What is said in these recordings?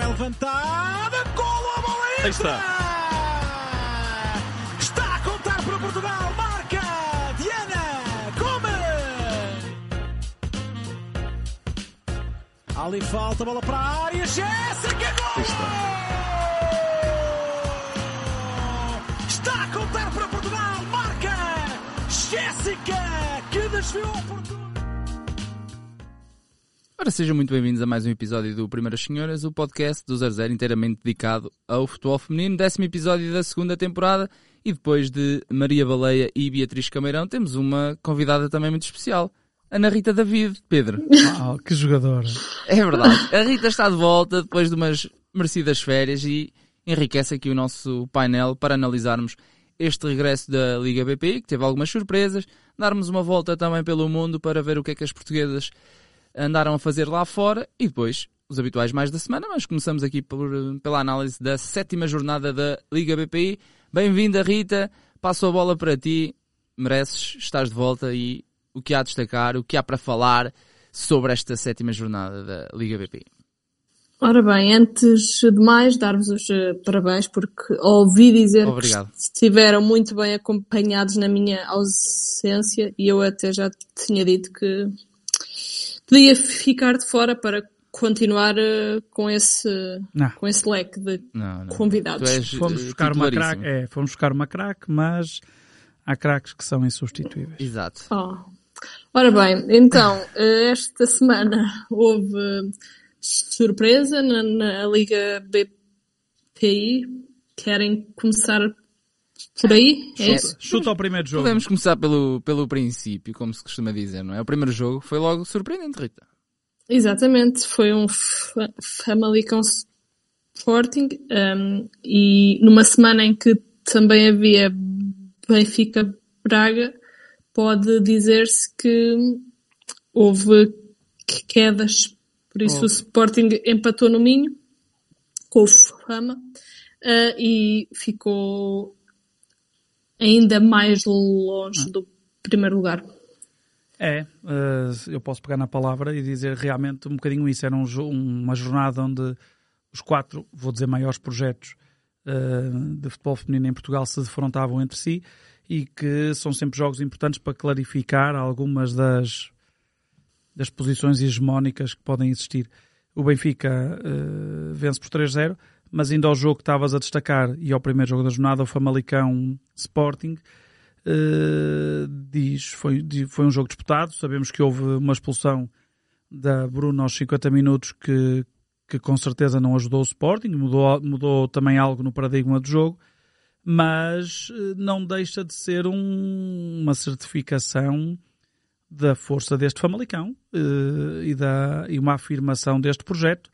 é levantada, golo a bola Aí está. Está a contar para Portugal, marca Diana Gomes. Ali falta, bola para a área, Jéssica, gol! Está a contar para Portugal, marca Jéssica, que desviou oportuno. Ora, sejam muito bem-vindos a mais um episódio do Primeiras Senhoras, o podcast do 00 inteiramente dedicado ao futebol feminino, décimo episódio da segunda temporada e depois de Maria Baleia e Beatriz Cameirão temos uma convidada também muito especial, Ana Rita David, Pedro. Uau, que jogador. É verdade, a Rita está de volta depois de umas merecidas férias e enriquece aqui o nosso painel para analisarmos este regresso da Liga BPI, que teve algumas surpresas, darmos uma volta também pelo mundo para ver o que é que as portuguesas andaram a fazer lá fora e depois os habituais mais da semana, mas começamos aqui por, pela análise da sétima jornada da Liga BPI. Bem-vinda, Rita. Passo a bola para ti. Mereces, estás de volta e o que há a destacar, o que há para falar sobre esta sétima jornada da Liga BPI. Ora bem, antes de mais, dar-vos os eh, parabéns porque ouvi dizer Obrigado. que estiveram muito bem acompanhados na minha ausência e eu até já tinha dito que podia ficar de fora para continuar eh, com esse, Não. com esse leque de Não, não. convidados. És, Fomos eh, buscar uma craque, é, fomos buscar uma craque, mas há craques que são insubstituíveis. Exato. Oh. Ora bem, então, eh, esta semana houve surpresa na, na Liga BPI. Querem começar por aí? É isso? Chuta ao primeiro jogo. Podemos começar pelo, pelo princípio, como se costuma dizer, não é? O primeiro jogo foi logo surpreendente, Rita. Exatamente, foi um fa- Famalicão Sporting um, e numa semana em que também havia Benfica Braga, pode dizer-se que houve quedas, por isso o Sporting empatou no Minho com o Fama uh, e ficou ainda mais longe do primeiro lugar. É, eh, eu posso pegar na palavra e dizer realmente um bocadinho isso. Era um uma jornada onde os quatro, vou dizer, maiores projetos eh, de futebol feminino em Portugal se defrontavam entre si e que são sempre jogos importantes para clarificar algumas das, das posições hegemónicas que podem existir. O Benfica eh, vence por 3-0, mas ainda ao jogo que estavas a destacar e ao primeiro jogo da jornada, o Famalicão Sporting, Uh, diz foi, foi um jogo disputado. Sabemos que houve uma expulsão da Bruno aos 50 minutos que, que com certeza não ajudou o Sporting, mudou, mudou também algo no paradigma do jogo, mas eh, não deixa de ser um- uma certificação da força deste Famalicão eh, e, da, e uma afirmação deste projeto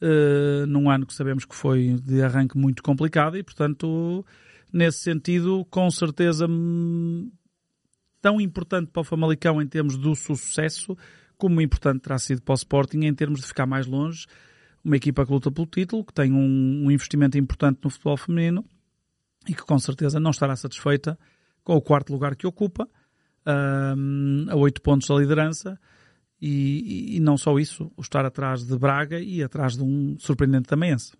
eh, num ano que sabemos que foi de arranque muito complicado e, portanto, nesse sentido, com certeza hum, tão importante para o Famalicão em termos do sucesso, como importante terá sido para o Sporting em termos de ficar mais longe. Uma equipa que luta pelo título, que tem um, um investimento importante no futebol feminino e que com certeza não estará satisfeita com o quarto lugar que ocupa, hum, a oito pontos da liderança. E, e- não só isso, o estar atrás de Braga e atrás de um surpreendente Tamense.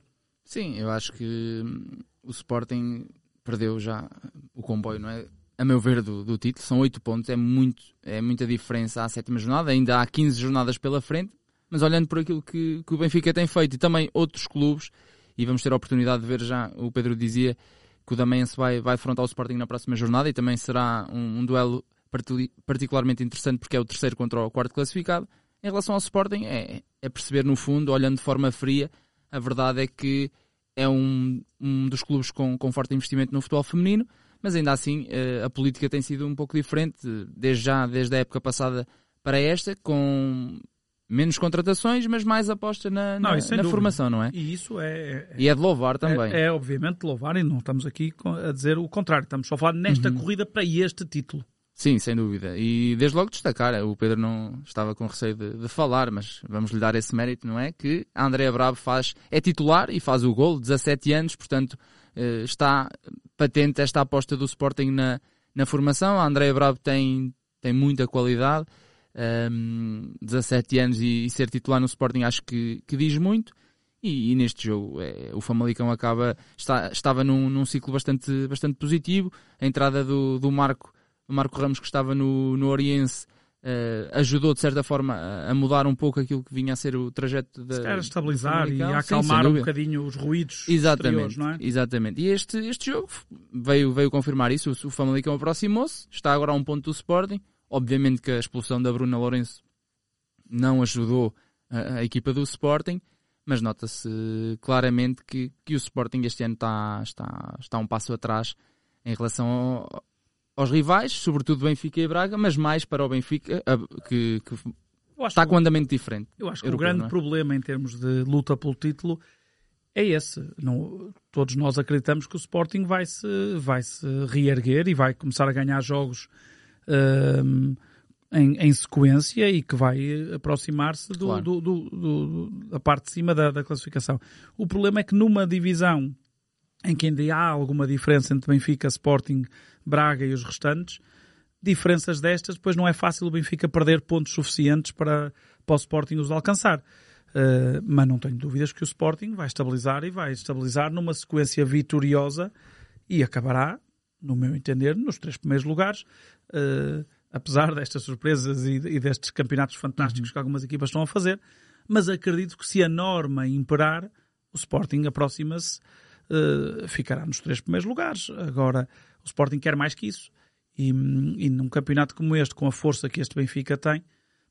Sim, eu acho que hum, o Sporting perdeu já o comboio, não é? A meu ver, do, do título. São 8 pontos, é, muito, é muita diferença à sétima jornada. Ainda há 15 jornadas pela frente, mas olhando por aquilo que, que o Benfica tem feito e também outros clubes, e vamos ter a oportunidade de ver já, o Pedro dizia que o Damense vai, vai afrontar o Sporting na próxima jornada e também será um, um duelo particularmente interessante porque é o terceiro contra o quarto classificado. Em relação ao Sporting, é, é perceber no fundo, olhando de forma fria, a verdade é que é um, um dos clubes com, com forte investimento no futebol feminino, mas ainda assim eh, a política tem sido um pouco diferente, desde já, desde a época passada para esta, com menos contratações, mas mais aposta na, Não, na, formação, não é? E isso é, é- E é de louvar também. É, é, obviamente de louvar e não estamos aqui a dizer o contrário. Estamos só a falar nesta Uhum. corrida para este título. Sim, sem dúvida. E desde logo destacar, o Pedro não estava com receio de, de falar, mas vamos lhe dar esse mérito, não é? Que a Andrea Bravo faz, é titular e faz o gol, 17 anos, portanto eh, está patente esta aposta do Sporting na, na formação. A Andrea Bravo tem, tem muita qualidade, ehm, 17 anos e, e ser titular no Sporting acho que, que diz muito. E, e neste jogo é, o Famalicão acaba, está, estava num, num ciclo bastante, bastante positivo. A entrada do, do Marco, do Marco Ramos, que estava no, no Oriense, uh, ajudou de certa forma a, a, mudar um pouco aquilo que vinha a ser o trajeto da. Se calhar estabilizar e acalmar Sim, um bocadinho os ruídos exatamente, não é? Exatamente. E este, este jogo veio, veio confirmar isso. O, o Famalicão aproximou-se, está agora a um ponto do Sporting. Obviamente que a expulsão da Bruna Lourenço não ajudou a, a equipa do Sporting, mas nota-se claramente que, que o Sporting este ano está, está, está um passo atrás em relação ao, aos rivais, sobretudo Benfica e Braga, mas mais para o Benfica, que, que está com um andamento diferente. Eu acho que europeu, o grande é? problema em termos de luta pelo título é esse. Não, todos nós acreditamos que o Sporting vai se, vai se reerguer e vai começar a ganhar jogos um, em, em, sequência e que vai aproximar-se do, claro. do, do, do, da parte de cima da, da classificação. O problema é que numa divisão em que ainda há alguma diferença entre Benfica, Sporting, Braga e os restantes, diferenças destas, depois não é fácil o Benfica perder pontos suficientes para, para o Sporting os alcançar. Uh, mas não tenho dúvidas que o Sporting vai estabilizar e vai estabilizar numa sequência vitoriosa e acabará, no meu entender, nos três primeiros lugares. Uh, apesar destas surpresas e, e, destes campeonatos fantásticos que algumas equipas estão a fazer, mas acredito que se a norma imperar, o Sporting aproxima-se uh, ficará nos três primeiros lugares. Agora, o Sporting quer mais que isso. E, e num campeonato como este, com a força que este Benfica tem,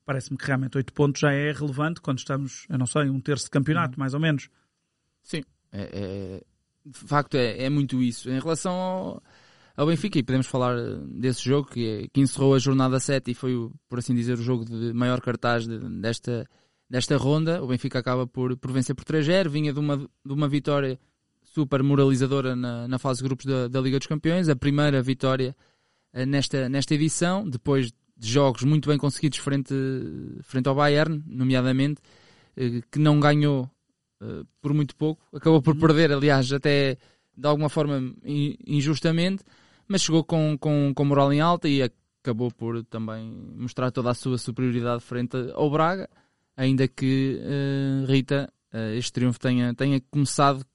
parece-me que realmente oito pontos já é relevante quando estamos, eu não sei, um terço de campeonato, uhum. mais ou menos. Sim, é, é, de facto é, é, muito isso. Em relação ao, ao, Benfica, e podemos falar desse jogo que, que encerrou a jornada 7 e foi, por assim dizer, o jogo de maior cartaz de, desta, desta ronda. O Benfica acaba por, por vencer por 3-0, vinha de uma, de uma vitória super moralizadora na, na fase de grupos da, da, Liga dos Campeões, a primeira vitória uh, nesta, nesta edição, depois de jogos muito bem conseguidos frente, frente ao Bayern, nomeadamente, uh, que não ganhou uh, por muito pouco, acabou por uhum. perder, aliás, até de alguma forma injustamente, mas chegou com, com, com moral em alta e acabou por também mostrar toda a sua superioridade frente ao Braga, ainda que Rita, este triunfo tenha, tenha começado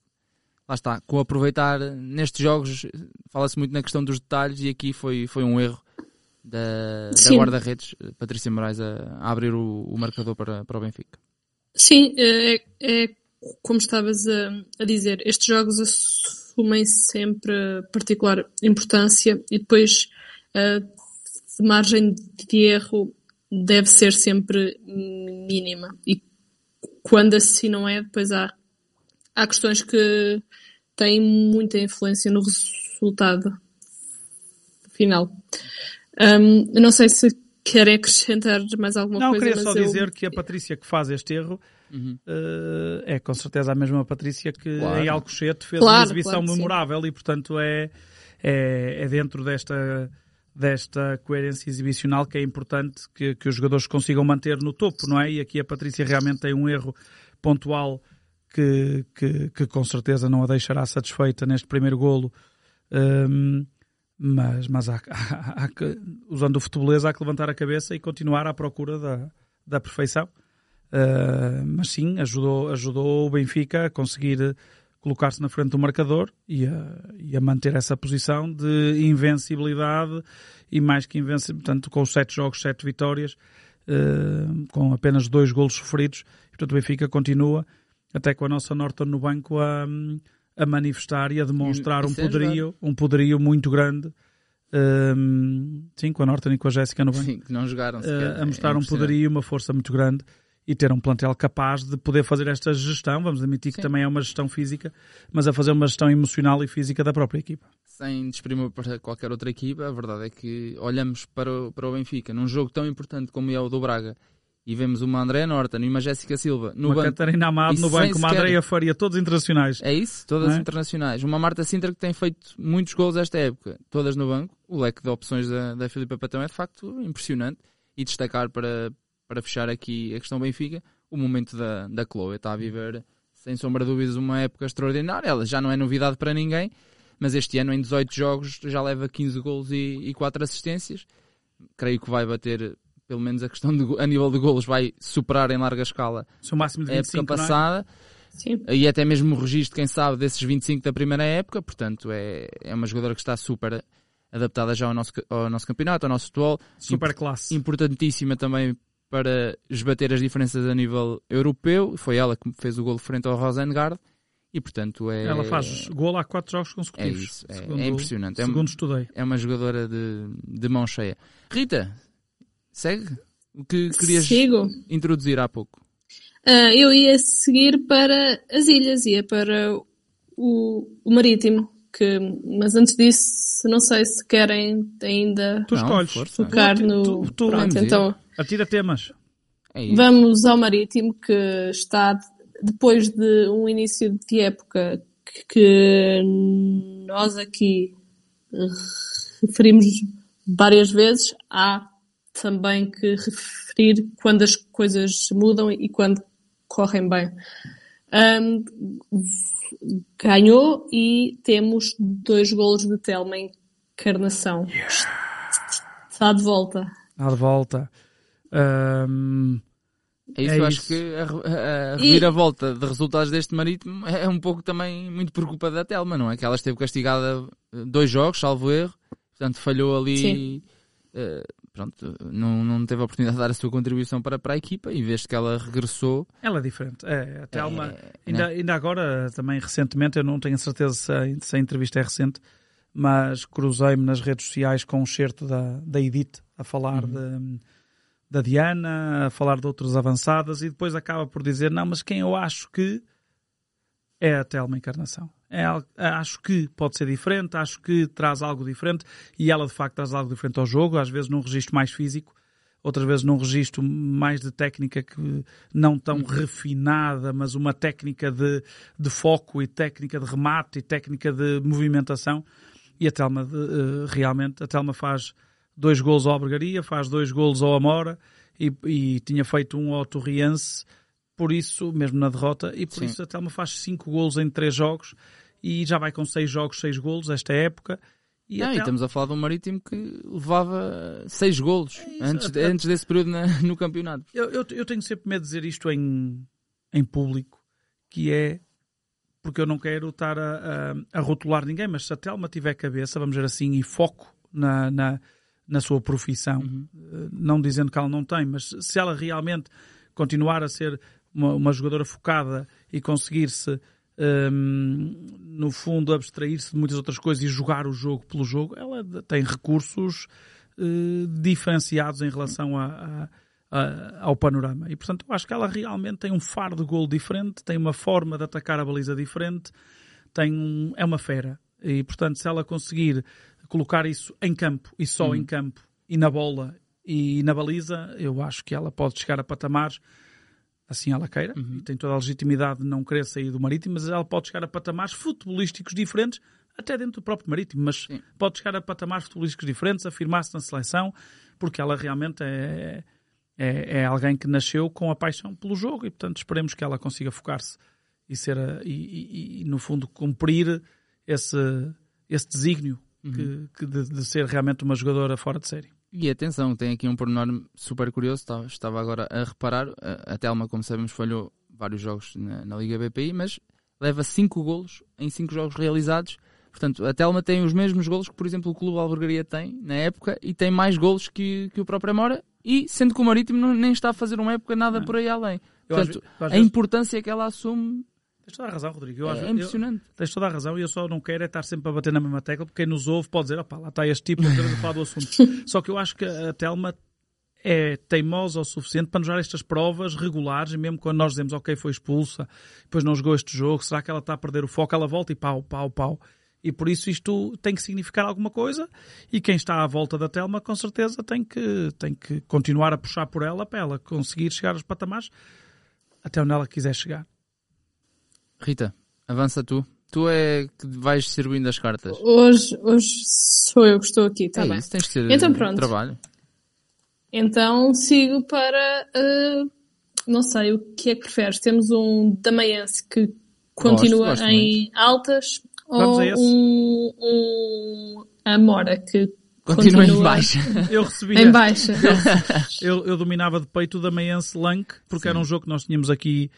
lá está, com aproveitar nestes jogos, fala-se muito na questão dos detalhes e aqui foi, foi um erro da, da guarda-redes, Patrícia Moraes, a, a abrir o, o, marcador para, para o Benfica. Sim, é, é como estavas a, a, dizer, estes jogos assumem sempre particular importância e depois a margem de erro deve ser sempre mínima. E quando assim não é, depois há há questões que têm muita influência no resultado final. Um, não sei se querem acrescentar mais alguma não, coisa. Não, queria só eu... dizer que a Patrícia que faz este erro uhum. uh, é com certeza a mesma Patrícia que claro. em Alcochete fez claro, uma exibição claro, memorável sim. e portanto é, é, é dentro desta desta coerência exibicional que é importante que, que os jogadores consigam manter no topo, não é? E aqui a Patrícia realmente tem um erro pontual que, que, que, com certeza não a deixará satisfeita neste primeiro golo. Um, mas mas há, há, há que, usando o futebolês, há que levantar a cabeça e continuar à procura da, da perfeição. Uh, mas sim, ajudou, ajudou o Benfica a conseguir colocar-se na frente do marcador e a, e a, manter essa posição de invencibilidade e mais que invencibilidade, portanto, com sete jogos, sete vitórias, uh, com apenas dois golos sofridos. Portanto, o Benfica continua até com a nossa Norton no banco a, a manifestar e a demonstrar um poderio, um poderio muito grande. Um, sim, com a Norton e com a Jéssica no banco. Sim, que não jogaram sequer, uh, A mostrar é um poderio, uma força muito grande e ter um plantel capaz de poder fazer esta gestão, vamos admitir que Sim. também é uma gestão física, mas a fazer uma gestão emocional e física da própria equipa. Sem desprimir para qualquer outra equipa, a verdade é que olhamos para o, para o Benfica, num jogo tão importante como é o do Braga, e vemos uma Andréa Norton e uma Jéssica Silva no uma banco. Catarina Amado no banco, uma Andréa Faria, todos internacionais. É isso, todas é? internacionais. Uma Marta Sintra que tem feito muitos gols esta época, todas no banco. O leque de opções da, da Filipa Patão é de facto impressionante. E destacar para, para fechar aqui a questão Benfica, o momento da, da Chloe. Está a viver, sem sombra de dúvidas, uma época extraordinária. Ela já não é novidade para ninguém, mas este ano, em 18 jogos, já leva 15 gols e, e 4 assistências. Creio que vai bater pelo menos a questão de, a nível de golos vai superar em larga escala o máximo de 25, a época é? passada. Sim. e até mesmo o registro, quem sabe, desses 25 da primeira época, portanto é, é uma jogadora que está super adaptada já ao nosso, ao nosso campeonato, ao nosso futebol. Super classe. Importantíssima também para esbater as diferenças a nível europeu. Foi ela que fez o gol frente ao Rosengard. E portanto é. Ela faz gol há quatro jogos É consecutivos. isso, é, segundo, é impressionante. É, Segundo estudei. é uma jogadora de, de mão cheia. Rita, segue o que querias Sigo. introduzir há pouco. Ah, eu ia seguir para as ilhas, ia para o, o marítimo. Que, mas antes disso, não sei se querem ainda Tu escolhes. focar Tu- no. tu- tu- Pronto, então Atira temas. É vamos ao marítimo que está depois de um início de época que- que nós aqui referimos várias vezes. Há também que referir quando as coisas mudam e quando correm bem. Ahm, ganhou e temos dois golos de Telma em Encarnação. Está de volta. Dá de volta. Ahm, É isso, É acho isso. que a, a, a E- reviravolta de resultados deste marítimo é um pouco também muito por culpa da Telma, não é? Que ela esteve castigada eh, dois jogos, salvo erro, portanto falhou ali. Sim. Pronto, não, não teve a oportunidade de dar a sua contribuição para, para a equipa e vez que ela regressou. ela é diferente. É, até uma. é, Ainda, né? ainda agora, também recentemente, eu não tenho certeza se a, se a entrevista é recente, mas cruzei-me nas redes sociais com um certo da, da Edith a falar de- da Diana, a falar de outras avançadas e depois acaba por dizer: Não, mas quem eu acho que é a Telma Encarnação. É, acho que pode ser diferente, acho que traz algo diferente e ela de facto traz algo diferente ao jogo, às vezes num registro mais físico, outras vezes num registro mais de técnica que não tão refinada, mas uma técnica de, de foco e técnica de remate e técnica de movimentação. E a Telma de, eh, realmente, a Telma faz dois golos ao Albergaria, faz dois golos ao Amora e, e tinha feito um ao Torriense, por isso, mesmo na derrota, e por Sim. isso a Telma faz cinco golos em três jogos e já vai com seis jogos, seis golos esta época. E a Ah, e Tel- estamos a falar de um marítimo que levava seis golos antes, até- antes desse período na- no campeonato. Eu, eu, eu tenho sempre medo de dizer isto em, em público, que é porque eu não quero estar a, a, a rotular ninguém, mas se a Telma tiver cabeça, vamos dizer assim, e foco na, na, na sua profissão, eh, não dizendo que ela não tem, mas se ela realmente continuar a ser uma, uma jogadora focada e conseguir-se, hum, no fundo, abstrair-se de muitas outras coisas e jogar o jogo pelo jogo, ela tem recursos eh, diferenciados em relação a, a- a- ao panorama. E, portanto, eu acho que ela realmente tem um faro de gol diferente, tem uma forma de atacar a baliza diferente, tem um, é uma fera. E, portanto, se ela conseguir colocar isso em campo e só em campo e na bola e na baliza, eu acho que ela pode chegar a patamares assim ela queira, e tem toda a legitimidade de não querer sair do Marítimo, mas ela pode chegar a patamares futebolísticos diferentes, até dentro do próprio Marítimo, mas Sim. pode chegar a patamares futebolísticos diferentes, afirmar-se na seleção, porque ela realmente é, é, é alguém que nasceu com a paixão pelo jogo e, portanto, esperemos que ela consiga focar-se e, ser a- e, e- e, no fundo, cumprir esse, esse desígnio que, que de, de ser realmente uma jogadora fora de série. E atenção, tem aqui um pormenor super curioso, estava, agora a reparar, a, Telma, como sabemos, falhou vários jogos na, na Liga BPI, mas leva 5 golos em 5 jogos realizados. Portanto, a Telma tem os mesmos golos que, por exemplo, o Clube Albergaria tem na época e tem mais golos que, que o próprio Amora, e sendo que o Marítimo não- nem está a fazer uma época nada por aí além. Eu Portanto, eu às a importância que ela assume Tens toda a razão, Rodrigo. Eu, é vezes- eu- impressionante. Tens toda a razão e eu só não quero é estar sempre a bater na mesma tecla, porque quem nos ouve pode dizer, opá, lá está este tipo, não queremos falar do assunto. Só que eu acho que a Telma é teimosa o suficiente para nos dar estas provas regulares, e mesmo quando nós dizemos, ok, foi expulsa, depois não jogou este jogo, será que ela está a perder o foco? Ela volta e pau, pau, pau. E por isso isto tem que significar alguma coisa, e quem está à volta da Telma, com certeza, tem que, tem que continuar a puxar por ela, para ela conseguir chegar aos patamares até onde ela quiser chegar. Rita, avança tu. Tu é que vais distribuindo as cartas. Hoje, hoje sou eu que estou aqui, está é bem. isso, tens de ser Então pronto. trabalho. Então sigo para. eh, não sei, o que é que preferes? Temos um Damaense que continua gosto em altas Vamos ou um, um Amora que Continua, continua, em baixa. Eu recebi Em baixa. Eu, eu dominava de peito o Damaense Lank, porque era um jogo que nós tínhamos aqui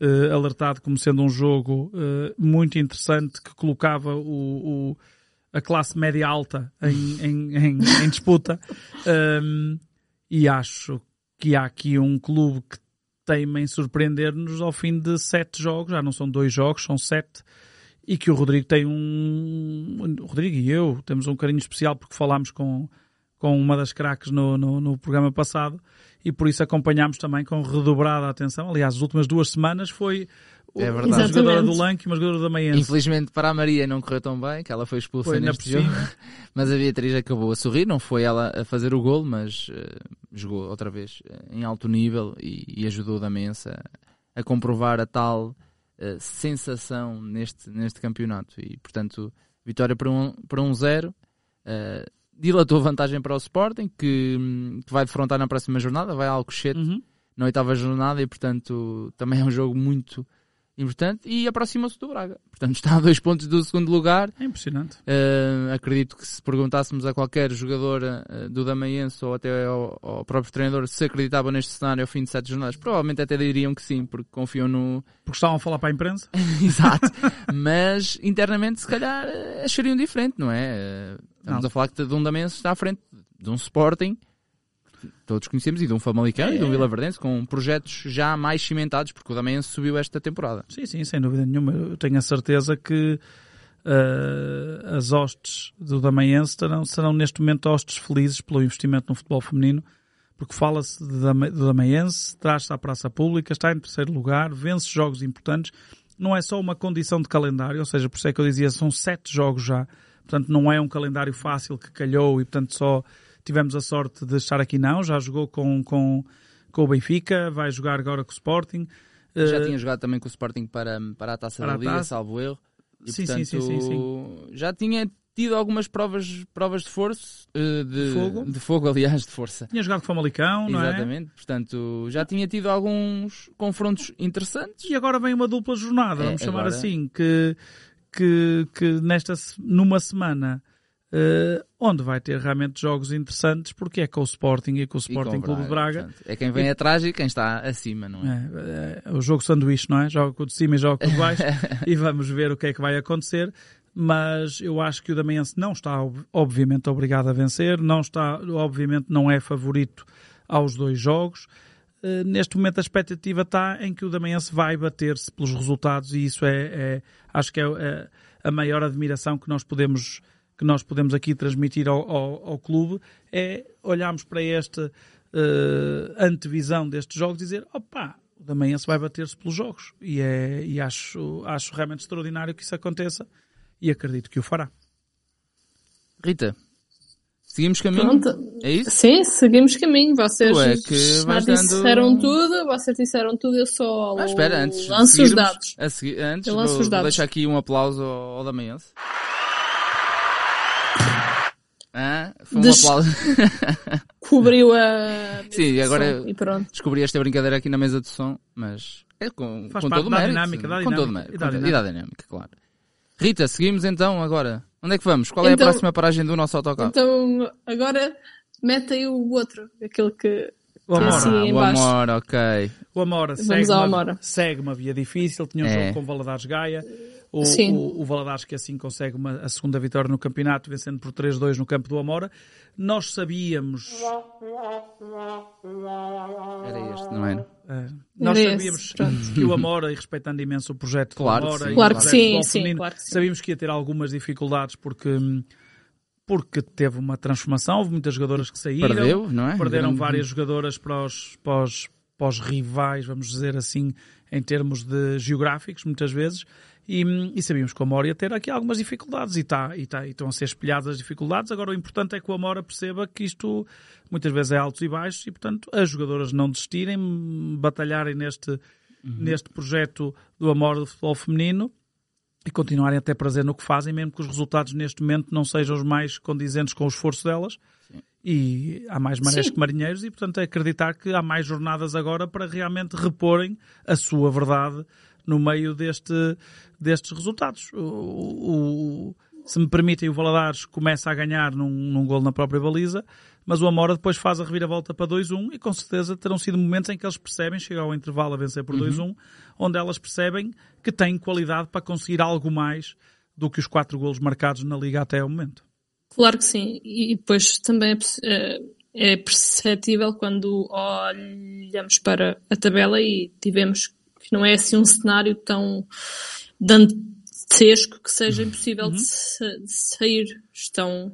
uh, alertado como sendo um jogo uh, muito interessante que colocava o, o a classe média alta em, em, em, em disputa. Um, e acho que há aqui um clube que teima em surpreender-nos ao fim de sete jogos, já não são dois jogos, são sete, e que o Rodrigo tem um. O Rodrigo e eu temos um carinho especial porque falámos com, com uma das craques no, no, no programa passado e por isso acompanhámos também com redobrada atenção. Aliás, as últimas duas semanas foi é verdade. uma jogadora do Lanque e uma jogadora da Manhã. Infelizmente para a Maria não correu tão bem, que ela foi expulsa Foi neste jogo. Mas a Beatriz acabou a sorrir, não foi ela a fazer o gol, mas eh, jogou outra vez eh, em alto nível e, e ajudou a Damense a, a comprovar a tal eh, sensação neste, neste campeonato. E portanto, vitória para um, para um zero. eh, dilatou a vantagem para o Sporting, que, que vai defrontar na próxima jornada, vai a Alcochete Uhum. na oitava jornada e portanto também é um jogo muito importante e aproxima-se do Braga. Portanto está a dois pontos do segundo lugar. É impressionante. Uh, acredito que se perguntássemos a qualquer jogador uh, do Damaense ou até ao, ao próprio treinador se acreditava neste cenário ao fim de sete jornadas, provavelmente até diriam que sim, porque confiam no... Porque estavam a falar para a imprensa. Exato. Mas internamente se calhar uh, achariam diferente, não é? Uh, estamos Não. a falar que de um Damense está à frente de um Sporting todos conhecemos, e de um Famalicão e de um É. Vila Verdense, com projetos já mais cimentados, porque o Damense subiu esta temporada. Sim, sim, sem dúvida nenhuma. Eu tenho a certeza que eh, as hostes do Damaense serão, serão neste momento hostes felizes pelo investimento no futebol feminino, porque fala-se do Damaense, traz-se à praça pública, está em terceiro lugar, vence jogos importantes. Não é só uma condição de calendário, ou seja, por isso é que eu dizia, são sete jogos já. Portanto, não é um calendário fácil que calhou e, portanto, só tivemos a sorte de estar aqui. Não, já jogou com, com, com o Benfica, vai jogar agora com o Sporting. Já Eh, tinha jogado também com o Sporting para, para a Taça Para da Liga, Taça. salvo erro. E, Sim, sim, portanto, sim, sim, Já tinha tido algumas provas, provas de força, eh, de, Fogo. de fogo, aliás, de força. Tinha jogado com o Famalicão, não é? Exatamente, portanto, já tinha tido alguns confrontos interessantes. E agora vem uma dupla jornada, É, vamos chamar agora- assim, que, que, que nesta, numa semana eh, onde vai ter realmente jogos interessantes, porque é com o Sporting e com o e com Sporting o Clube de Braga. portanto, é quem vem atrás e quem está acima, não é? É, é, o jogo sanduíche, não é? Joga com o de cima e joga com o de baixo e vamos ver o que é que vai acontecer. Mas eu acho que o Damiense não está, ob- obviamente, obrigado a vencer, não está, obviamente, não é favorito aos dois jogos. Eh, neste momento a expectativa está em que o Damiense vai bater-se pelos resultados e isso é, é- acho que é, é a maior admiração que nós podemos que nós podemos aqui transmitir ao, ao, ao clube é olharmos para esta eh, antevisão destes jogos e dizer opa, o Damiense vai bater-se pelos jogos e, é, e acho, acho realmente extraordinário que isso aconteça e acredito que o fará. Rita, seguimos caminho? Pronto. É isso? Sim, seguimos caminho. Vocês Tu é que já vais dando- disseram tudo, vocês disseram tudo, eu só Ah, espera, antes lanço os dados. a seguir- antes Eu vou, lanço os vou dados. deixar aqui um aplauso ao, ao Damiense. Ah, foi um Des- aplauso. Cobriu a. Sim, agora- E pronto. Descobri esta brincadeira aqui na mesa de som, mas é com, Faz com todo o mérito. dinâmica, com todo o dinâmica, mérito. e da dinâmica. Da dinâmica, claro. Rita, seguimos então agora. Onde é que vamos? Qual é Então- a próxima paragem do nosso autocarro? Então, agora mete aí o outro, aquele que. O Amora. assim, ah, o baixo. amor, ok. O Amora segue, uma, Amora. segue uma via difícil, tinha um É. jogo com o Valadares Gaia. O, Sim. o, o Valadares que assim consegue uma, a segunda vitória no campeonato, vencendo por 3-2 no campo do Amora. Nós sabíamos, Era este, não era? eh, nós Era sabíamos esse, que o Amora, e respeitando imenso o projeto Claro do que Amora sim, e Claro que projeto sim, sim, feminino, claro que sim. sabíamos que ia ter algumas dificuldades porque, porque teve uma transformação, houve muitas jogadoras que saíram. Perdeu, não é? Perderam Grande- várias jogadoras para os, para, os, para os rivais, vamos dizer assim, em termos de geográficos, muitas vezes. E, e sabíamos que o Amora ia ter aqui algumas dificuldades e, tá, e, tá, e estão a ser espelhadas as dificuldades. Agora o importante é que o Amora perceba que isto muitas vezes é altos e baixos e, portanto, as jogadoras não desistirem, batalharem neste, neste projeto do Amora do futebol feminino e continuarem a ter prazer no que fazem, mesmo que os resultados neste momento não sejam os mais condizentes com o esforço delas. E há mais marés Sim. que marinheiros e, portanto, é acreditar que há mais jornadas agora para realmente reporem a sua verdade no meio deste, destes resultados. O, o- se me permitem, o Valadares começa a ganhar num, num gol na própria baliza, mas o Amora depois faz a reviravolta para 2-1 e com certeza terão sido momentos em que eles percebem, chegam ao intervalo a vencer por 2-1, onde elas percebem que têm qualidade para conseguir algo mais do que os quatro golos marcados na Liga até ao momento. Claro que sim. E depois também é, eh, é perceptível quando olhamos para a tabela e tivemos que não é assim um cenário tão dantesco que seja impossível de, sa- de sair. Estão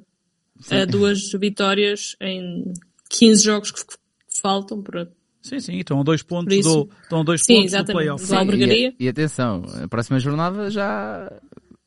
a duas vitórias em 15 jogos que faltam para Sim, sim, estão a dois pontos, do, estão a dois Sim, pontos do playoff. Sim. E, e atenção, a próxima jornada já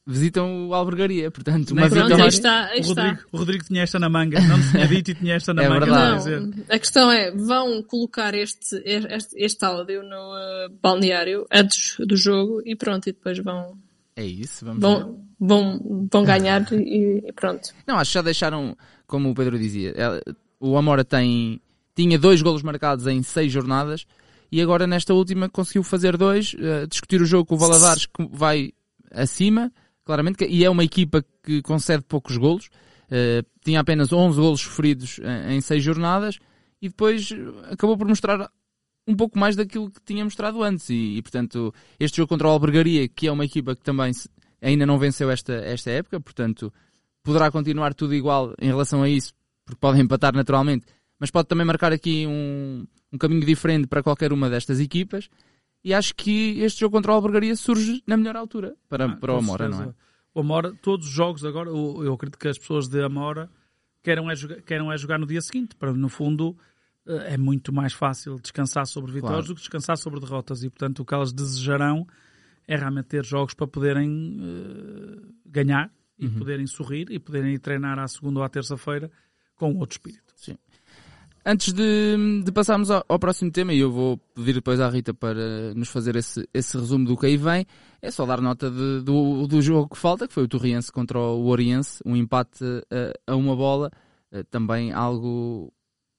visitam o Albergaria, portanto, uma Nem Pronto, vitória. aí está, aí O está. Rodrigo, o Rodrigo tinha esta na manga, não te tinha dito e tinha esta na É manga. verdade. Não, a questão é, vão colocar este, este, este áudio no eh, balneário antes do jogo e pronto, e depois vão, É isso, vamos ver. vão, vão, vão ganhar e, e pronto. Não, acho que já deixaram, como o Pedro dizia, ela- o Amora tem, tinha dois golos marcados em seis jornadas e agora nesta última conseguiu fazer dois, eh, discutir o jogo com o Valadares que vai acima, claramente, e é uma equipa que concede poucos golos, eh, tinha apenas 11 golos sofridos em, em seis jornadas e depois acabou por mostrar um pouco mais daquilo que tinha mostrado antes e, e, portanto este jogo contra o Albergaria que é uma equipa que também ainda não venceu esta, esta época, portanto poderá continuar tudo igual em relação a isso, porque podem empatar naturalmente, mas pode também marcar aqui um, um caminho diferente para qualquer uma destas equipas. E acho que este jogo contra o Albergaria surge na melhor altura para, Ah, para o Amora, não é? certeza. O Amora, todos os jogos agora, eu, eu acredito que as pessoas de Amora querem é, jogar, querem é jogar no dia seguinte, para no fundo eh, é muito mais fácil descansar sobre vitórias Claro. do que descansar sobre derrotas e portanto o que elas desejarão é realmente ter jogos para poderem eh, ganhar e Uhum. poderem sorrir e poderem ir treinar à segunda ou à terça-feira com outro espírito. Antes de, de passarmos ao, ao próximo tema, e eu vou pedir depois à Rita para nos fazer esse, esse resumo do que aí vem, é só dar nota de- do, do jogo que falta, que foi o Torriense contra o Oriense, um empate eh, a uma bola, eh, também algo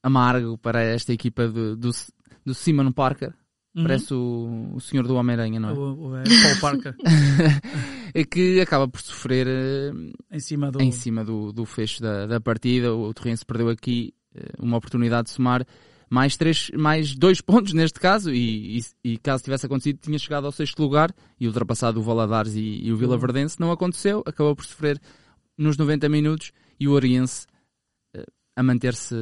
amargo para esta equipa do, do, do Simon Parker, parece o, o senhor do Homem-Aranha, não é? O, o, é Paul Parker É que acaba por sofrer eh, em cima do. em cima do, do fecho da, da partida. O Torrense perdeu aqui uma oportunidade de somar mais, três, mais dois pontos neste caso e, e, e caso tivesse acontecido tinha chegado ao sexto lugar e ultrapassado o Valadares e, e o Vila Verdense. Não aconteceu, acabou por sofrer nos 90 minutos e o Oriense eh, a manter-se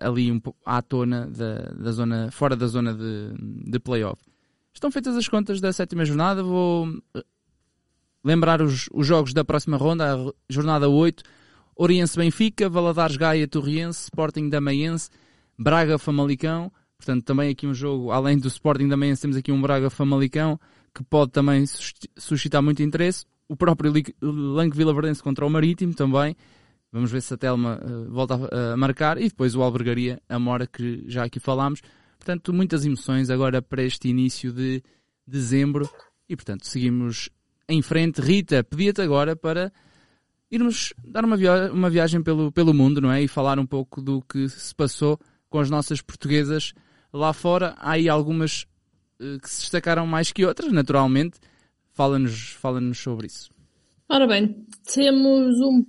ali um pouco à tona da, da zona, fora da zona de, de playoff. Estão feitas as contas da sétima jornada, vou eh, lembrar os, os jogos da próxima ronda, a jornada 8, Oriense Benfica, Valadares Gaia Torriense, Sporting Damaense, Braga Famalicão, portanto também aqui um jogo, além do Sporting Damaense temos aqui um Braga Famalicão, que pode também sus- suscitar muito interesse, o próprio Lanque Vila Verdense contra o Marítimo também, vamos ver se a Telma eh, volta a, a marcar, e depois o Albergaria, a Mora, que já aqui falámos, portanto muitas emoções agora para este início de dezembro, e portanto seguimos em frente. Rita, pedia-te agora para irmos dar uma, via uma viagem pelo, pelo mundo, não é? E falar um pouco do que se passou com as nossas portuguesas lá fora. Há aí algumas eh, que se destacaram mais que outras, naturalmente. Fala-nos fala sobre isso. Ora bem, temos um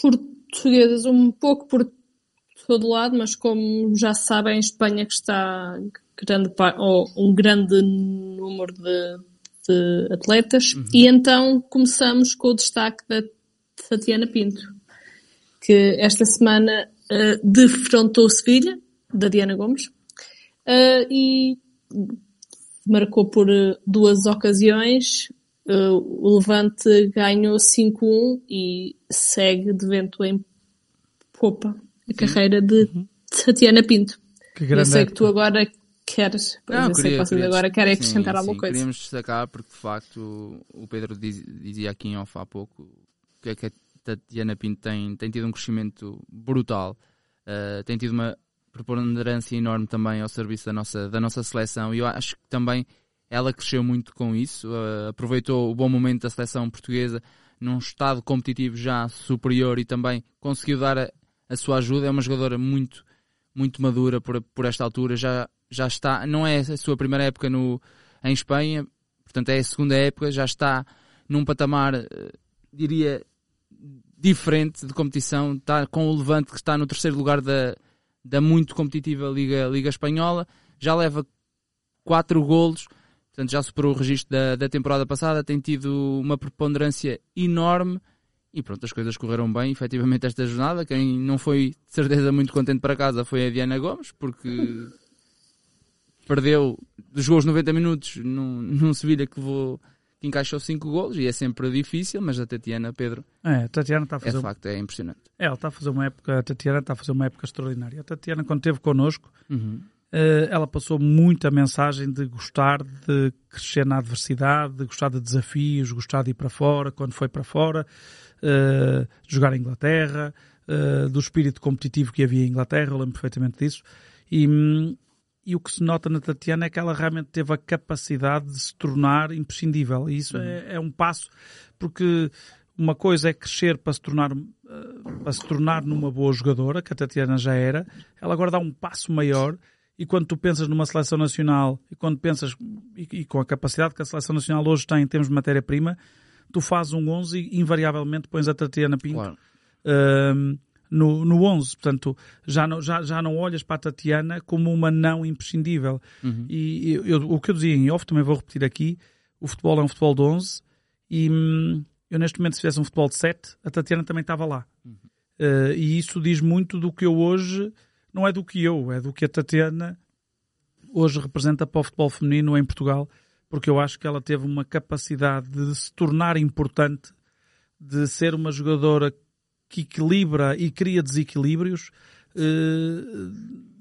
portuguesas um pouco por todo lado, mas como já sabem, em Espanha que está grande, ou um grande número de, de atletas. E então começamos com o destaque da Tatiana Pinto, que esta semana eh, defrontou Sevilha, da Diana Gomes, eh, e marcou por eh, duas ocasiões. Eh, o Levante ganhou 5-1 e segue de vento em popa a carreira de Tatiana Pinto. Que Eu grande sei que época. tu agora queres, pois Não, eu sei que vocês agora querem sim, acrescentar alguma sim, coisa. Queríamos destacar porque, de facto, o Pedro diz- dizia aqui em off há pouco que, é que a Tatiana Pinto tem, tem tido um crescimento brutal, eh, tem tido uma preponderância enorme também ao serviço da nossa, da nossa seleção e eu acho que também ela cresceu muito com isso, eh, aproveitou o bom momento da seleção portuguesa num estado competitivo já superior e também conseguiu dar a, a sua ajuda. É uma jogadora muito, muito madura por, por esta altura, já, já está, não é a sua primeira época no, em Espanha, portanto é a segunda época, já está num patamar eh, diria, diferente de competição. Está com o Levante que está no terceiro lugar da, da muito competitiva Liga, Liga Espanhola. Já leva quatro golos, portanto já superou o registro da, da temporada passada. Tem tido uma preponderância enorme. E pronto, as coisas correram bem, efetivamente, esta jornada. Quem não foi, de certeza, muito contente para casa foi a Diana Gomes, porque perdeu, jogou os 90 minutos num, num Sevilha que levou que encaixou 5 golos e é sempre difícil, mas a Tatiana, Pedro, É, a Tatiana está a é fazer de facto, é impressionante. É, ela está a fazer uma época, a Tatiana está a fazer uma época extraordinária. A Tatiana, quando esteve connosco, Uhum. eh, ela passou muita mensagem de gostar de crescer na adversidade, de gostar de desafios, gostar de ir para fora, quando foi para fora, eh, de jogar em Inglaterra, eh, do espírito competitivo que havia em Inglaterra, eu lembro perfeitamente disso. E, hum, e o que se nota na Tatiana é que ela realmente teve a capacidade de se tornar imprescindível. E isso é, é um passo, porque uma coisa é crescer para se tornar eh, para se tornar numa boa jogadora, que a Tatiana já era, ela agora dá um passo maior e quando tu pensas numa seleção nacional e quando pensas e, e com a capacidade que a seleção nacional hoje tem em termos de matéria-prima, tu fazes um 11 e invariavelmente pões a Tatiana Pinto Claro. No, no 11. Portanto, já não, já, já não olhas para a Tatiana como uma não imprescindível. Uhum. E eu, eu- o que eu dizia em off, também vou repetir aqui, o futebol é um futebol de 11 e hum, eu neste momento se fizesse um futebol de 7, a Tatiana também estava lá. Uh, e isso diz muito do que eu hoje, não é do que eu, é do que a Tatiana hoje representa para o futebol feminino em Portugal, porque eu acho que ela teve uma capacidade de se tornar importante, de ser uma jogadora que equilibra e cria desequilíbrios eh,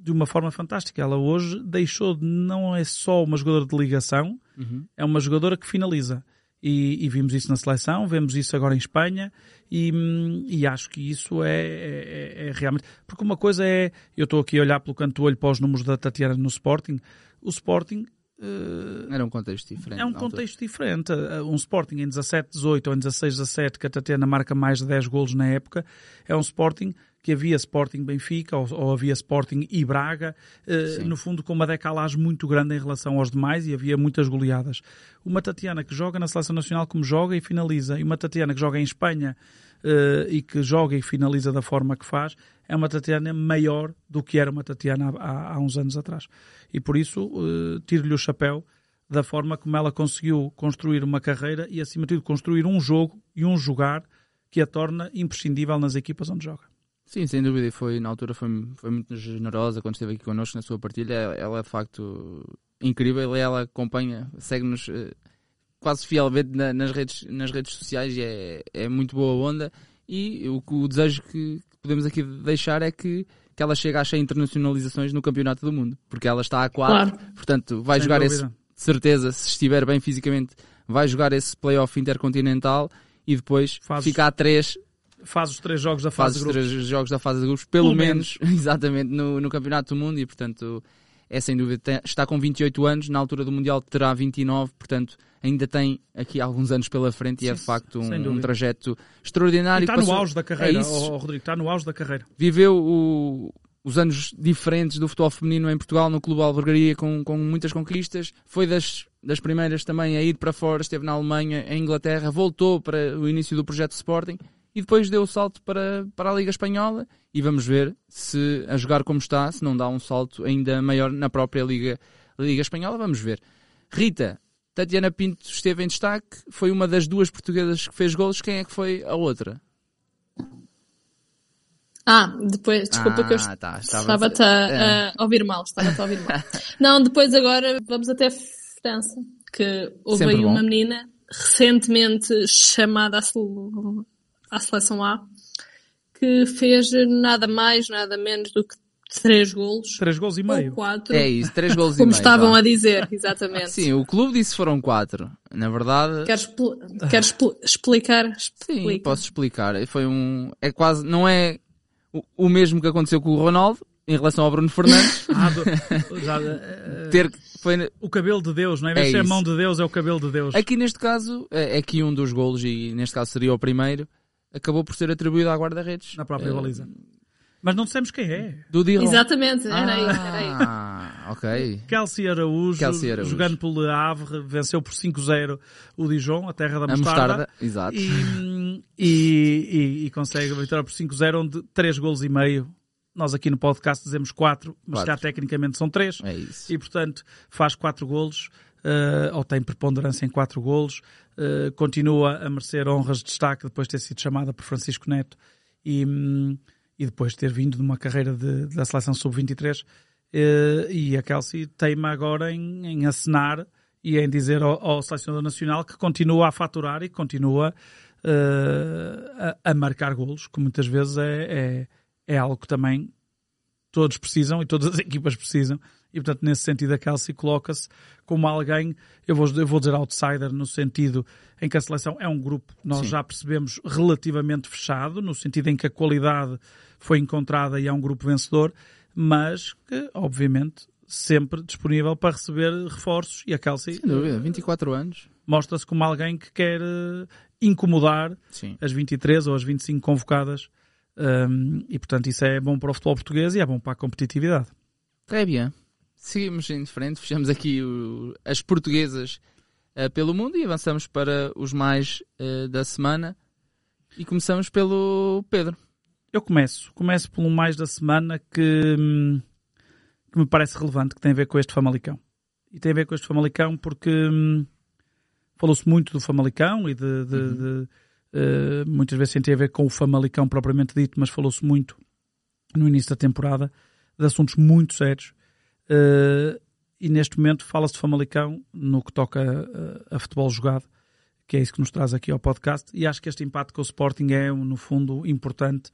de uma forma fantástica. Ela hoje deixou de não é só uma jogadora de ligação, Uhum. é uma jogadora que finaliza. E, e vimos isso na seleção, vemos isso agora em Espanha e, hum, e acho que isso é, é- é realmente. Porque uma coisa é, eu estou aqui a olhar pelo canto do olho para os números da Tatiana no Sporting. O Sporting Era um contexto diferente. é um na altura. contexto diferente. Um Sporting em 17, 18 ou em 16, 17, que a Tatiana marca mais de 10 golos na época, é um Sporting que havia Sporting Benfica ou, ou havia Sporting e Braga, eh, no fundo com uma decalagem muito grande em relação aos demais e havia muitas goleadas. Uma Tatiana que joga na Seleção Nacional como joga e finaliza, e uma Tatiana que joga em Espanha eh, e que joga e finaliza da forma que faz, é uma Tatiana maior do que era uma Tatiana há, há- há uns anos atrás. E por isso eh, tiro-lhe o chapéu da forma como ela conseguiu construir uma carreira e, acima de tudo, construir um jogo e um jogar que a torna imprescindível nas equipas onde joga. Sim, sem dúvida, e foi, na altura foi, foi muito generosa quando esteve aqui connosco na sua partilha. Ela é de facto incrível e ela acompanha, segue-nos eh, quase fielmente na- nas, redes, nas redes sociais e é, é muito boa onda. E o, o desejo que podemos aqui deixar é que, que ela chegue às 100 internacionalizações no Campeonato do Mundo, porque ela está a 4, Claro. portanto vai Sem jogar dúvida. esse, certeza, se estiver bem fisicamente, vai jogar esse playoff intercontinental e depois Fazes- fica a 3 Faz os três jogos da faz fase os de grupos. três jogos da fase de grupos, pelo, Pelo menos, exatamente, no, no Campeonato do Mundo e, portanto, é sem dúvida, tem- está com 28 anos, na altura do Mundial terá 29, portanto, ainda tem aqui alguns anos pela frente e é de facto um, um trajeto E extraordinário. está no Passou- auge da carreira, é isso. ó, ó, Rodrigo, está no auge da carreira. Viveu o- os anos diferentes do futebol feminino em Portugal, no Clube Albergaria, com, com muitas conquistas. Foi das, das primeiras também a ir para fora, esteve na Alemanha, em Inglaterra, voltou para o início do projeto Sporting e depois deu o salto para, para a Liga Espanhola. E vamos ver se a jogar como está, se não dá um salto ainda maior na própria Liga, Liga Espanhola. Vamos ver. Rita, Tatiana Pinto esteve em destaque, foi uma das duas portuguesas que fez golos. Quem é que foi a outra? Ah, depois, desculpa que eu Ah, tá, estava- estava-te a, É. a ouvir mal, estava-te a ouvir mal. Não, depois agora vamos até França, que houve Sempre aí bom. uma menina recentemente chamada à, sele- à seleção A, que fez nada mais, nada menos do que três golos. Três gols e Ou meio. quatro. É isso, três golos e Como meio. estavam vá. a dizer, exatamente. Sim, o clube disse que foram quatro. Na verdade, Queres, expl- queres expl- explicar? sim, Explica. posso explicar. Foi um. É quase. Não é o, o mesmo que aconteceu com o Ronaldo em relação ao Bruno Fernandes. Ah, do- já, eh, ter, foi, o cabelo de Deus, não é? Em vez É de ser a mão de Deus, é o cabelo de Deus. aqui neste caso, é, é que um dos golos, e neste caso seria o primeiro, acabou por ser atribuído à guarda-redes. Na própria Eh, baliza. Mas não dissemos quem é. Do Dirlon. Exatamente, era aí, era aí. Ah, ok. Kelsey Araújo, Kelsey Araújo. jogando pelo Le Havre, venceu por 5-0 o Dijon, a terra da A mostarda. mostarda, exato. E, e, e, e consegue a vitória por 5-0, onde 3 golos e meio. Nós aqui no podcast dizemos 4, mas Quatro. cá tecnicamente são 3. É isso. E portanto faz 4 golos, eh, ou tem preponderância em 4 golos, eh, continua a merecer honras de destaque depois de ter sido chamada por Francisco Neto e, hum, e depois de ter vindo de uma carreira de- da seleção sub-23. eh, e a Kelsey teima agora em, em acenar e em dizer ao, ao selecionador nacional que continua a faturar e continua eh, a, a marcar golos, que muitas vezes é, é, é algo que também todos precisam e todas as equipas precisam. E, portanto, nesse sentido, a Kelsey coloca-se como alguém, eu vou, eu vou dizer outsider, no sentido em que a seleção é um grupo, nós Sim. já percebemos, relativamente fechado, no sentido em que a qualidade foi encontrada e é um grupo vencedor, mas que, obviamente, sempre disponível para receber reforços. E a Kelsey Sem dúvida, 24 anos. mostra-se como alguém que quer eh, incomodar Sim. as 23 ou as 25 convocadas. Um, e, portanto, isso é bom para o futebol português e é bom para a competitividade. Très bien. Seguimos em frente, fechamos aqui o- as portuguesas eh, pelo mundo e avançamos para os mais eh, da semana. E começamos pelo Pedro. Eu começo. Começo pelo mais da semana que, hum, que me parece relevante, que tem a ver com este Famalicão. E tem a ver com este Famalicão porque hum, falou-se muito do Famalicão e de, de- de, eh, muitas vezes sem ter a ver com o Famalicão propriamente dito, mas falou-se muito no início da temporada de assuntos muito sérios. Eh, e neste momento fala-se de Famalicão no que toca a, a futebol jogado, que é isso que nos traz aqui ao podcast. E acho que este empate com o Sporting é, no fundo, importante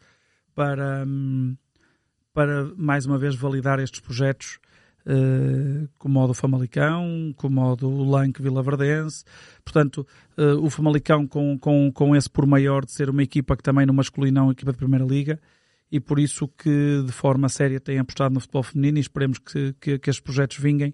para, hum, para mais uma vez validar estes projetos, eh, como o do Famalicão, como o do Lanque Vilaverdense. Portanto, eh, o Famalicão com, com, com esse por maior de ser uma equipa que também no masculino é uma equipa de Primeira Liga e por isso que de forma séria tem apostado no futebol feminino e esperemos que, que, que estes projetos vinguem.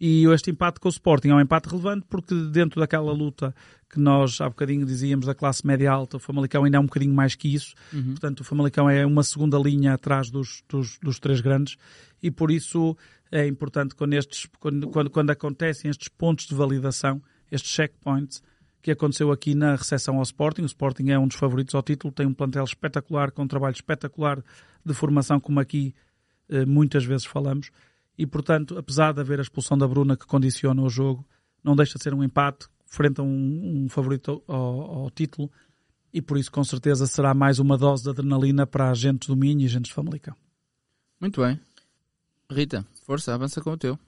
E este empate com o Sporting é um empate relevante porque dentro daquela luta que nós há bocadinho dizíamos da classe média alta, o Famalicão ainda é um bocadinho mais que isso. Portanto, o Famalicão é uma segunda linha atrás dos, dos, dos três grandes e por isso é importante quando, estes, quando, quando, quando acontecem estes pontos de validação, estes checkpoints, que aconteceu aqui na recepção ao Sporting. O Sporting é um dos favoritos ao título, tem um plantel espetacular, com um trabalho espetacular de formação, como aqui eh, muitas vezes falamos. E, portanto, apesar de haver a expulsão da Bruna que condiciona o jogo, não deixa de ser um empate frente a um, um favorito ao, ao título. E por isso, com certeza, será mais uma dose de adrenalina para agentes do Minho e agentes de Famalicão. Muito bem. Rita, força, avança com o teu.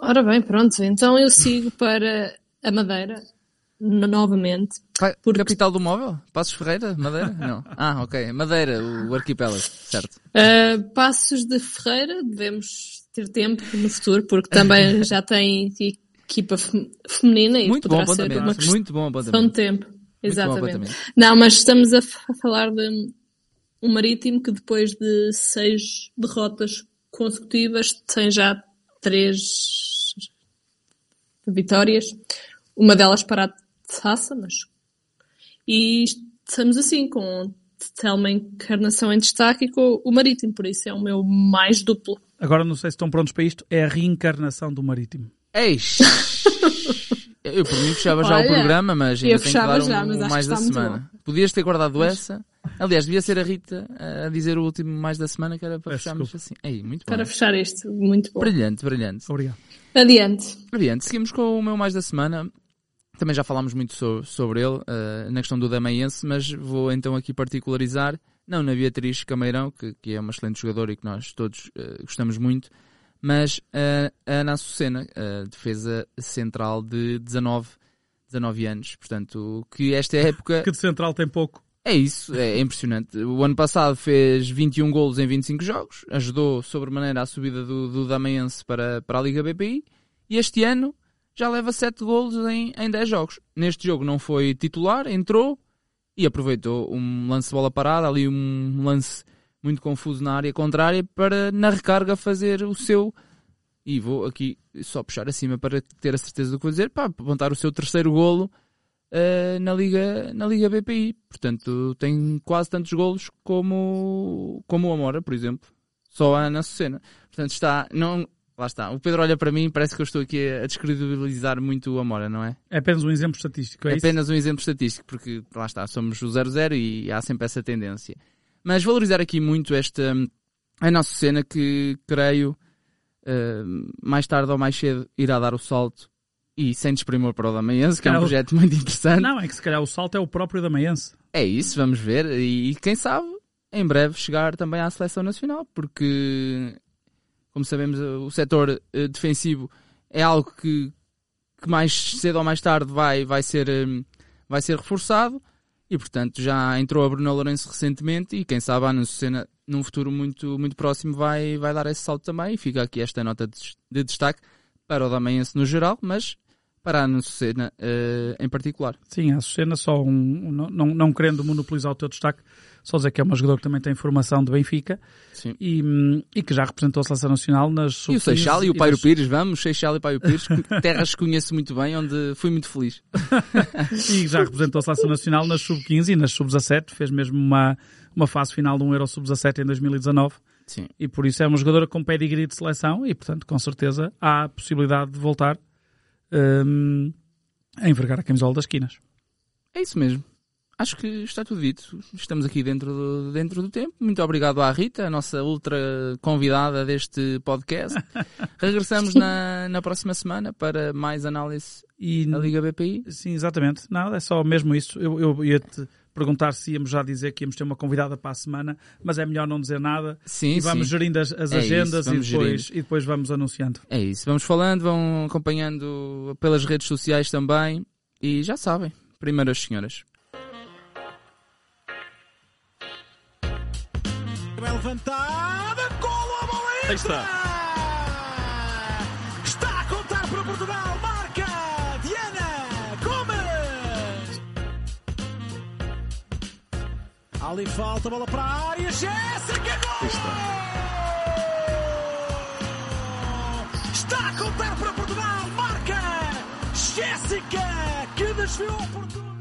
Ora bem, pronto. Então eu sigo para a Madeira, novamente. Porque- Capital do móvel? Passos Ferreira? Madeira? Não. Ah, ok. Madeira, o, arquipélago. Certo. Uh, Passos de Ferreira, devemos ter tempo no futuro, porque também já tem equipa fem- feminina e Muito bom poderá ser uma questão Muito bom de apontamento. tempo. Muito bom Exatamente. apontamento. Não, mas estamos a falar de um marítimo que depois de seis derrotas consecutivas tem já três vitórias, uma delas para a taça, mas e estamos assim com Telma Encarnação em destaque e com o Marítimo, por isso é o meu mais duplo. Agora, não sei se estão prontos para isto, é a reencarnação do Marítimo. Eis! Eu por mim fechava já Olha, o programa, mas eu ainda tenho que fechava dar um, já, mas um acho mais que da semana. Podias ter guardado essa. Aliás, devia ser a Rita a dizer o último mais da semana que era para Peço fecharmos assim. Ei, muito bom. Para fechar isto, muito bom. Brilhante, brilhante. Obrigado. Adiante. Brilhante. Seguimos com o meu mais da semana. Também já falámos muito so- sobre ele, eh, na questão do Damaiense, mas vou então aqui particularizar, não na Beatriz Cameirão, que, que é uma excelente jogadora e que nós todos eh, gostamos muito, mas eh, a Ana Açucena, a defesa central de 19, 19 anos. Portanto, que esta época Que de central tem pouco. é isso, é impressionante. O ano passado fez 21 golos em 25 jogos, ajudou sobremaneira a subida do, do Damaense para, para a Liga BPI e este ano já leva 7 golos em, em 10 jogos. Neste jogo não foi titular, entrou e aproveitou um lance de bola parada, ali um lance muito confuso na área contrária para na recarga fazer o seu e vou aqui só puxar acima para ter a certeza do que vou dizer, para apontar o seu terceiro golo eh, na, Liga, na Liga BPI. Portanto, tem quase tantos golos como, como o Amora, por exemplo. Só a Ana Sucena. Portanto, está, não, lá está. O Pedro olha para mim e parece que eu estou aqui a descredibilizar muito o Amora, não é? É apenas um exemplo estatístico, é, É apenas um exemplo estatístico, porque lá está, somos o 0-0 e há sempre essa tendência. Mas valorizar aqui muito esta a nossa cena que creio eh, mais tarde ou mais cedo irá dar o salto e sem desprimor para o Damaense, que é um projeto muito interessante. Não, é que se calhar o salto é o próprio da Maiense. É isso, vamos ver. E quem sabe, em breve, chegar também à seleção nacional, porque, como sabemos, o setor eh, defensivo é algo que, que mais cedo ou mais tarde vai, vai, ser, eh, vai ser reforçado. E, portanto, já entrou a Bruno Lourenço recentemente e, quem sabe, a Ana Cena, num futuro muito, muito próximo, vai, vai dar esse salto também. E fica aqui esta nota de, de destaque para o Damaense no geral, mas para a Ana Cena eh, em particular. Sim, a Sucena só um, um- não, não querendo monopolizar o teu destaque, só dizer que é uma jogadora que também tem formação de Benfica e, hum, e que já representou a seleção nacional nas E o sub-15 Seixal e o Pairo nas- Pires, vamos, Seixal e Pairo Pires, terras que conheço muito bem, onde fui muito feliz. e já representou a seleção nacional nas sub-15 e nas sub-17, fez mesmo uma, uma fase final de um Euro sub-17 em 2019 Sim. e por isso é uma jogadora com pedigree de seleção e portanto com certeza há a possibilidade de voltar hum, a envergar a camisola das esquinas. É isso mesmo. Acho que está tudo dito. Estamos aqui dentro do, dentro do tempo. Muito obrigado à Rita, a nossa ultra convidada deste podcast. Regressamos na, na próxima semana para mais análise E, da Liga BPI. Sim, exatamente. Não, é só mesmo isso. Eu, eu ia-te perguntar se íamos já dizer que íamos ter uma convidada para a semana, mas é melhor não dizer nada. Sim, e vamos sim. gerindo as, as É isso, agendas e, vamos depois, e depois vamos anunciando. É isso. Vamos falando, vão acompanhando pelas redes sociais também. E já sabem, primeiras senhoras. Bem levantada, golo a bola Aí está. Está a contar para Portugal, marca Diana Gomes. Ali falta, bola para a área, Jéssica Gol! Está a contar para Portugal, marca Jéssica, que desviou Portugal.